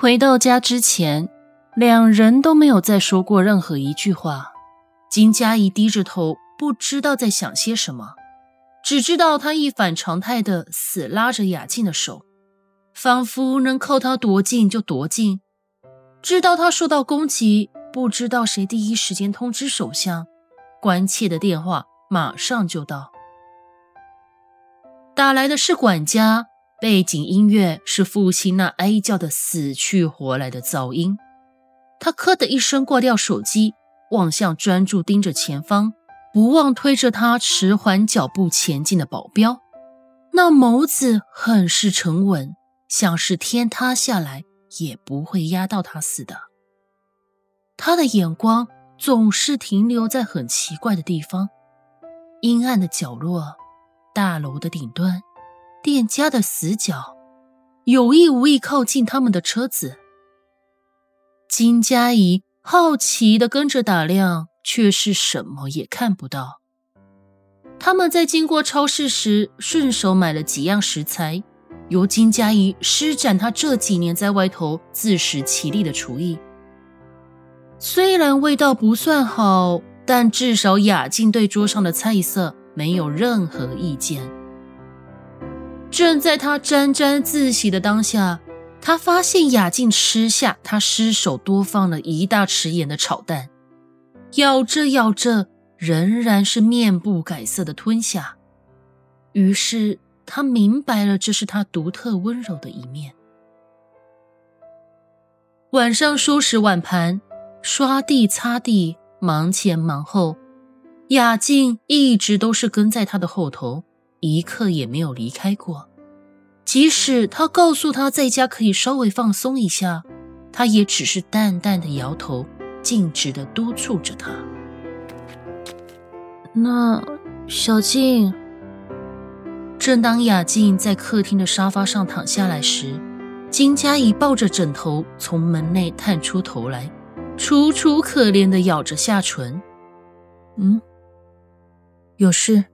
回到家之前，两人都没有再说过任何一句话。金佳怡低着头，不知道在想些什么，只知道他一反常态的死拉着雅静的手，仿佛能靠他多近就多近。知道他受到攻击，不知道谁第一时间通知首相，关切的电话马上就到。打来的是管家。背景音乐是父亲那哀叫的死去活来的噪音。他咳的一声挂掉手机，望向专注盯着前方、不忘推着他迟缓脚步前进的保镖，那眸子很是沉稳，像是天塌下来也不会压到他似的。他的眼光总是停留在很奇怪的地方：阴暗的角落、大楼的顶端。店家的死角，有意无意靠近他们的车子。金佳怡好奇的跟着打量，却是什么也看不到。他们在经过超市时，顺手买了几样食材，由金佳怡施展她这几年在外头自食其力的厨艺。虽然味道不算好，但至少雅静对桌上的菜色没有任何意见。正在他沾沾自喜的当下，他发现雅静吃下他失手多放了一大匙盐的炒蛋，咬着咬着，仍然是面不改色的吞下。于是他明白了，这是他独特温柔的一面。晚上收拾碗盘、刷地、擦地，忙前忙后，雅静一直都是跟在他的后头。一刻也没有离开过，即使他告诉他在家可以稍微放松一下，他也只是淡淡的摇头，径直的督促着他。那小静，正当雅静在客厅的沙发上躺下来时，金佳怡抱着枕头从门内探出头来，楚楚可怜的咬着下唇。嗯，有事。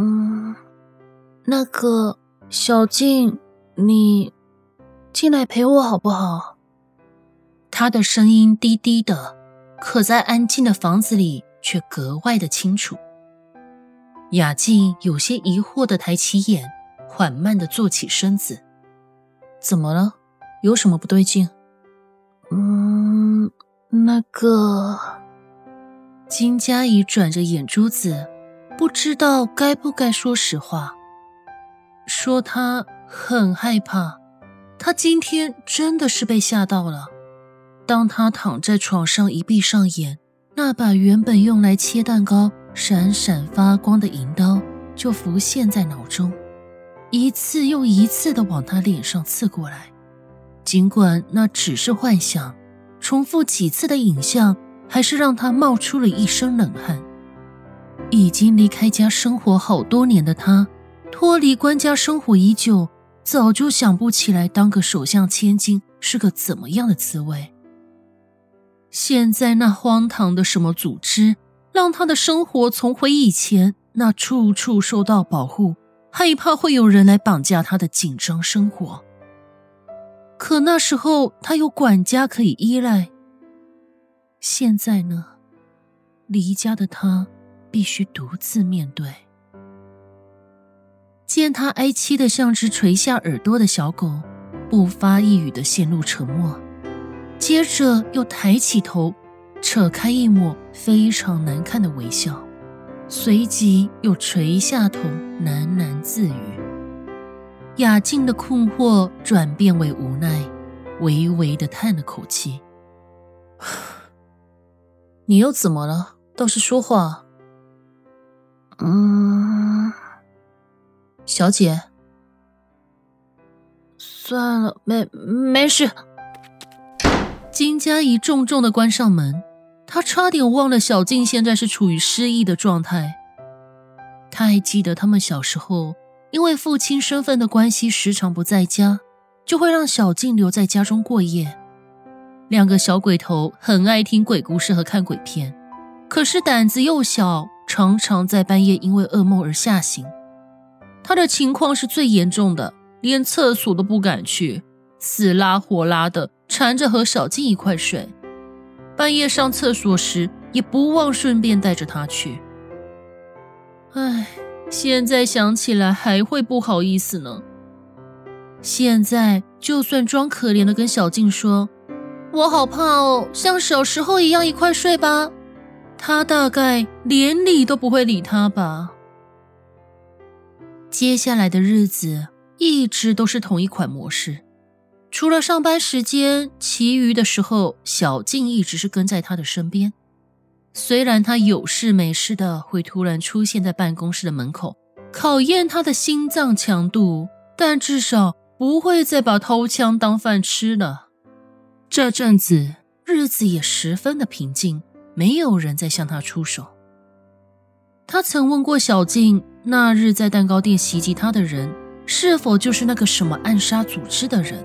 嗯，那个小静，你进来陪我好不好？他的声音低低的，可在安静的房子里却格外的清楚。雅静有些疑惑的抬起眼，缓慢的坐起身子。怎么了？有什么不对劲？嗯，那个金佳怡转着眼珠子。不知道该不该说实话，说他很害怕。他今天真的是被吓到了。当他躺在床上一闭上眼，那把原本用来切蛋糕、闪闪发光的银刀就浮现在脑中，一次又一次的往他脸上刺过来。尽管那只是幻想，重复几次的影像，还是让他冒出了一身冷汗。已经离开家生活好多年的他，脱离官家生活已久，早就想不起来当个首相千金是个怎么样的滋味。现在那荒唐的什么组织，让他的生活重回以前那处处受到保护，害怕会有人来绑架他的紧张生活。可那时候他有管家可以依赖，现在呢，离家的他。必须独自面对。见他哀戚的像只垂下耳朵的小狗，不发一语的陷入沉默，接着又抬起头，扯开一抹非常难看的微笑，随即又垂下头喃喃自语。雅静的困惑转变为无奈，微微的叹了口气。你又怎么了？倒是说话。嗯，小姐，算了，没没事。金佳怡重重的关上门，她差点忘了小静现在是处于失忆的状态。她还记得他们小时候，因为父亲身份的关系，时常不在家，就会让小静留在家中过夜。两个小鬼头很爱听鬼故事和看鬼片，可是胆子又小，常常在半夜因为噩梦而吓醒。他的情况是最严重的，连厕所都不敢去，死拉活拉的缠着和小静一块睡。半夜上厕所时，也不忘顺便带着他去。唉，现在想起来还会不好意思呢。现在就算装可怜的跟小静说。我好怕哦，像小时候一样一块睡吧。他大概连理都不会理他吧。接下来的日子一直都是同一款模式，除了上班时间，其余的时候小静一直是跟在他的身边。虽然他有事没事的会突然出现在办公室的门口，考验他的心脏强度，但至少不会再把掏枪当饭吃了。这阵子日子也十分的平静，没有人再向他出手。他曾问过小静，那日在蛋糕店袭击他的人是否就是那个什么暗杀组织的人？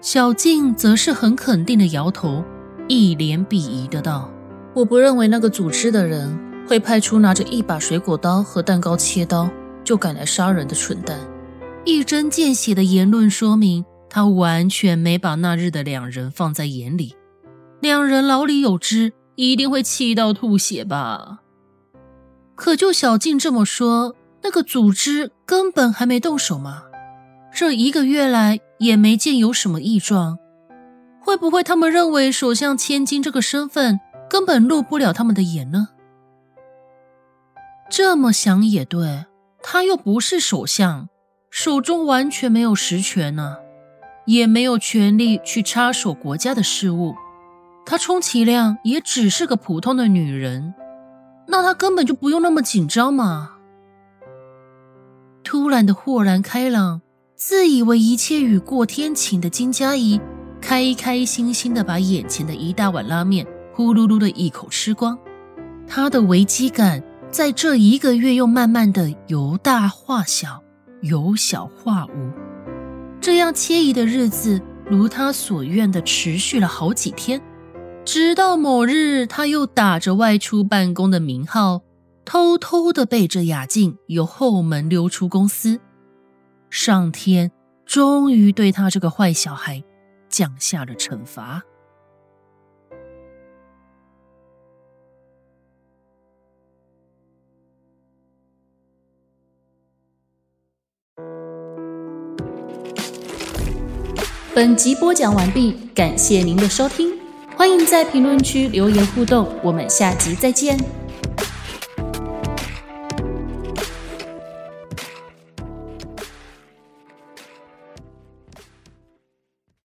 小静则是很肯定的摇头，一脸鄙夷的道：“我不认为那个组织的人会派出拿着一把水果刀和蛋糕切刀就赶来杀人的蠢蛋。”一针见血的言论说明。他完全没把那日的两人放在眼里，两人老李有之，一定会气到吐血吧？可就小静这么说，那个组织根本还没动手吗？这一个月来也没见有什么异状，会不会他们认为首相千金这个身份根本入不了他们的眼呢？这么想也对，他又不是首相，手中完全没有实权呢。也没有权利去插手国家的事务，她充其量也只是个普通的女人，那她根本就不用那么紧张嘛。突然的豁然开朗，自以为一切雨过天晴的金佳怡，开开心心的把眼前的一大碗拉面呼噜噜的一口吃光，她的危机感在这一个月又慢慢的由大化小，由小化无。这样惬意的日子，如他所愿的持续了好几天，直到某日，他又打着外出办公的名号，偷偷的背着雅静由后门溜出公司。上天终于对他这个坏小孩降下了惩罚。本集播讲完毕，感谢您的收听，欢迎在评论区留言互动，我们下集再见。